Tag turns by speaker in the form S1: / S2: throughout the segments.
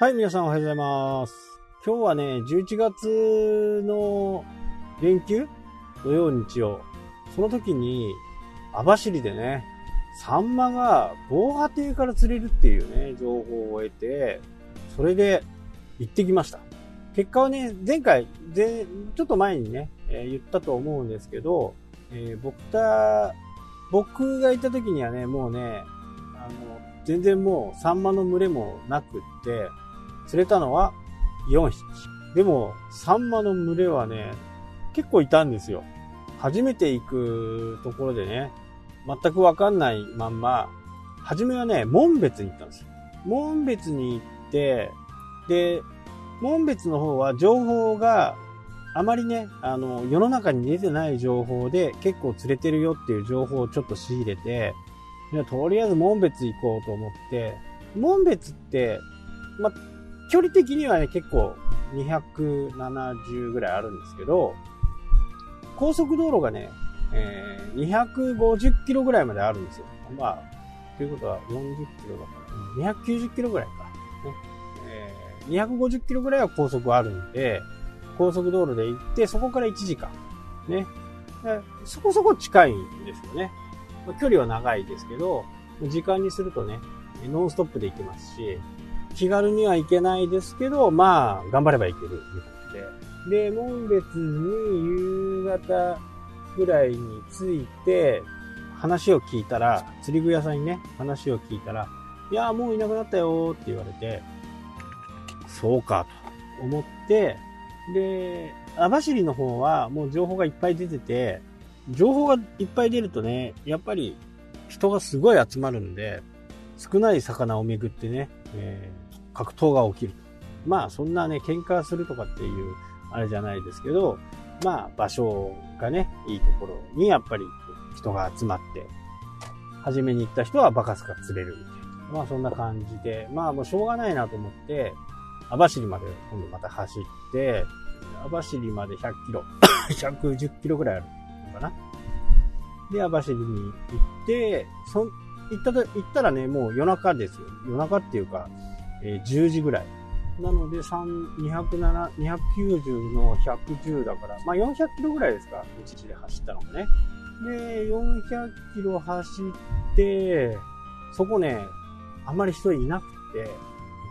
S1: はい、皆さんおはようございます。今日はね、11月の連休土曜日曜。その時に、網走でね、サンマが防波堤から釣れるっていうね、情報を得て、それで行ってきました。結果はね、前回、前ちょっと前にね、えー言ったと思うんですけど、えー僕た、僕が行った時にはね、もうね、あの、全然もうサンマの群れもなくって、釣れたのは4匹。でも、サンマの群れはね、結構いたんですよ。初めて行くところでね、全くわかんないまんま、初めはね、門別に行ったんですよ。門別に行って、で、門別の方は情報があまりね、あの、世の中に出てない情報で結構釣れてるよっていう情報をちょっと仕入れて、とりあえず門別行こうと思って、門別って、ま、距離的にはね、結構270ぐらいあるんですけど、高速道路がね、えー250キロぐらいまであるんですよ。まあ、ということは40キロだから、290キロぐらいか。ねえー250キロぐらいは高速あるんで、高速道路で行って、そこから1時間。ね。そこそこ近いんですよね。距離は長いですけど、時間にするとね、ノンストップで行けますし、気軽には行けないですけど、まあ、頑張れば行けるということで。で、門別に夕方ぐらいに着いて、話を聞いたら、釣り具屋さんにね、話を聞いたら、いや、もういなくなったよって言われて、そうかと思って、で、網走の方はもう情報がいっぱい出てて、情報がいっぱい出るとね、やっぱり人がすごい集まるんで、少ない魚をめぐってね、え格闘が起きる。まあそんなね、喧嘩するとかっていうあれじゃないですけど、まあ場所がね、いいところにやっぱり人が集まって、初めに行った人はバカスカ釣れるみたいな。まあそんな感じで、まあもうしょうがないなと思って、網走まで今度また走って、網走まで100キロ、110キロぐらいあるのかな。で、網走に行って、そ行ったと、行ったらね、もう夜中ですよ。夜中っていうか、えー10時ぐらい。なので、3 207 290の110だから、まあ400キロぐらいですか、1日で走ったのがね。で、400キロ走って、そこね、あんまり人いなくて、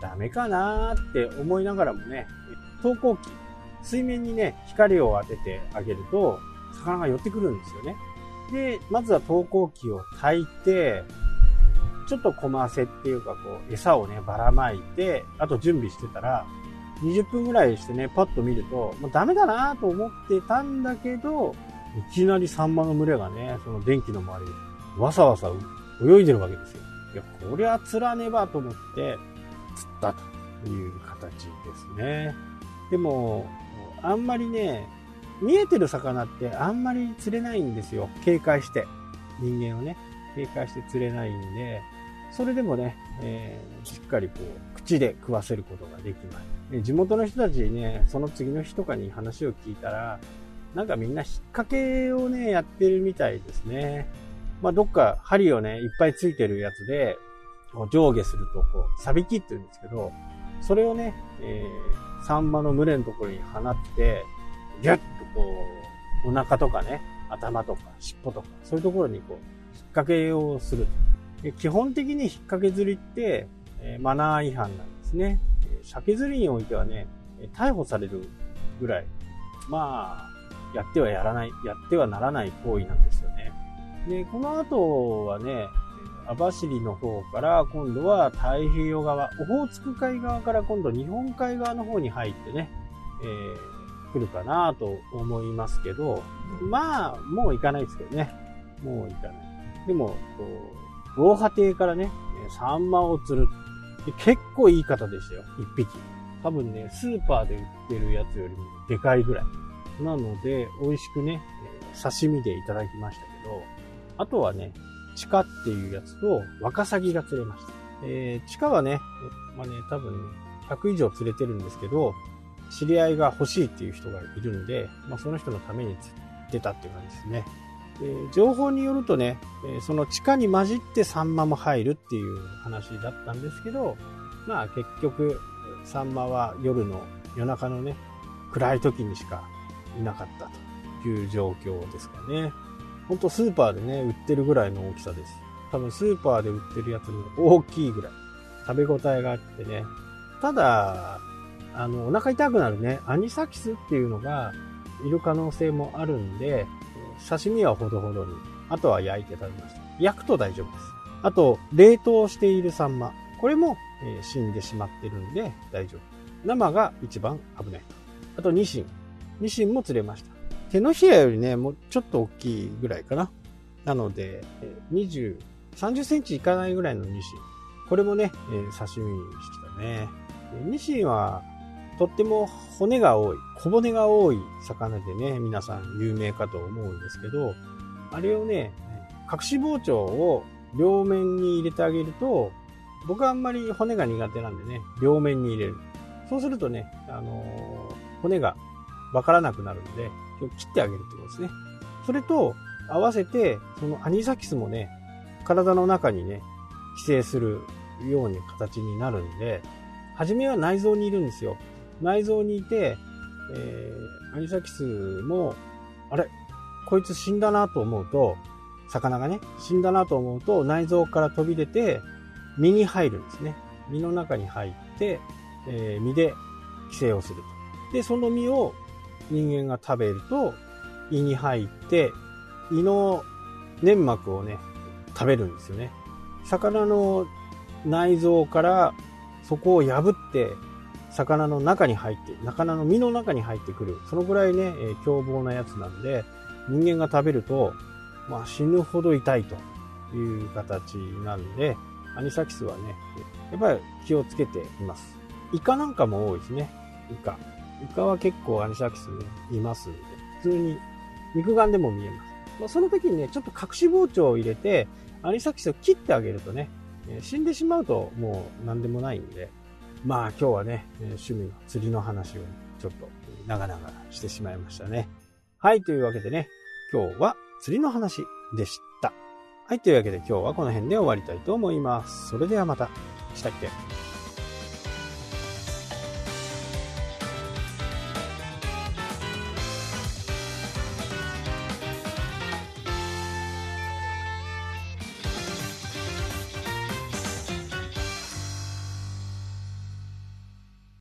S1: ダメかなーって思いながらもね、投光器、水面にね、光を当ててあげると、魚が寄ってくるんですよね。で、まずは投光器を焚いて、ちょっとコマセっていうか、こう、餌をね、ばらまいて、あと準備してたら、20分ぐらいしてね、パッと見ると、もうダメだなと思ってたんだけど、いきなりサンマの群れがね、その電気の周り、わさわさ泳いでるわけですよ。いや、こりゃ釣らねばと思って、釣ったという形ですね。でも、あんまりね、見えてる魚ってあんまり釣れないんですよ。警戒して。人間をね、警戒して釣れないんで、それでもね、えーしっかりこう、口で食わせることができます。地元の人たちにね、その次の日とかに話を聞いたら、なんかみんな引っ掛けをね、やってるみたいですね。まあ、どっか針をね、いっぱいついてるやつで、上下すると、こう、サビキって言うんですけど、それをね、えー、サンマの群れのところに放って、ギュッとこう、お腹とかね、頭とか尻尾とか、そういうところにこう、引っ掛けをする。基本的に引っ掛け釣りって、えマナー違反なんですね。鮭釣りにおいてはね、逮捕されるぐらい、まあ、やってはやらない、やってはならない行為なんですよね。で、この後はね、網走の方から今度は太平洋側、オホーツク海側から今度日本海側の方に入ってね、えー来るかなと思いますけど、まあ、もう行かないですけどね。もう行かない。でも、こう防波堤からね、サンマを釣る。結構いい方でしたよ、一匹。多分ね、スーパーで売ってるやつよりもでかいぐらい。なので、美味しくね、刺身でいただきましたけど、あとはね、チカっていうやつとワカサギが釣れました。えー、チカはね、まあね、多分ね、100以上釣れてるんですけど、知り合いが欲しいっていう人がいるんで、まあその人のために釣ってたっていう感じですね。で情報によるとね、えその地下に混じってサンマも入るっていう話だったんですけど、まあ結局、サンマは夜の夜中のね、暗い時にしかいなかったという状況ですかね。ほんとスーパーでね、売ってるぐらいの大きさです。多分スーパーで売ってるやつの大きいぐらい。食べ応えがあってね。ただ、あの、お腹痛くなるね、アニサキスっていうのがいる可能性もあるんで、刺身はほどほどに、あとは焼いて食べました。焼くと大丈夫です。あと、冷凍しているサンマ。これも、えー、死んでしまってるんで大丈夫。生が一番危ない。あと、ニシン。ニシンも釣れました。手のひらよりね、もうちょっと大きいぐらいかな。なので、20、30センチいかないぐらいのニシン。これもね、えー、刺身にしたね。ニシンは、とっても骨が多い、小骨が多い魚でね、皆さん有名かと思うんですけど、あれをね、隠し包丁を両面に入れてあげると、僕はあんまり骨が苦手なんでね、両面に入れる。そうするとね、あのー、骨がわからなくなるので、切ってあげるってことですね。それと合わせて、そのアニサキスもね、体の中にね、寄生するように形になるんで、初めは内臓にいるんですよ。内臓にいて、えー、アニサキスも、あれこいつ死んだなと思うと、魚がね、死んだなと思うと、内臓から飛び出て、身に入るんですね。身の中に入って、えー、身で寄生をすると。で、その身を人間が食べると、胃に入って、胃の粘膜をね、食べるんですよね。魚の内臓からそこを破って魚の中に入って、魚の身の中に入ってくる。そのぐらいね、えー、凶暴なやつなんで、人間が食べると、まあ、死ぬほど痛いという形なんで、アニサキスはね、やっぱり気をつけています。イカなんかも多いですね。イカ。イカは結構アニサキスね、いますんで、普通に肉眼でも見えます。まあ、その時にね、ちょっと隠し包丁を入れて、アニサキスを切ってあげるとね、死んでしまうともう何でもないんで、まあ今日はね、趣味の釣りの話をちょっと長々してしまいましたね。はい、というわけでね、今日は釣りの話でした。はい、というわけで今日はこの辺で終わりたいと思います。それではまた。したっけ？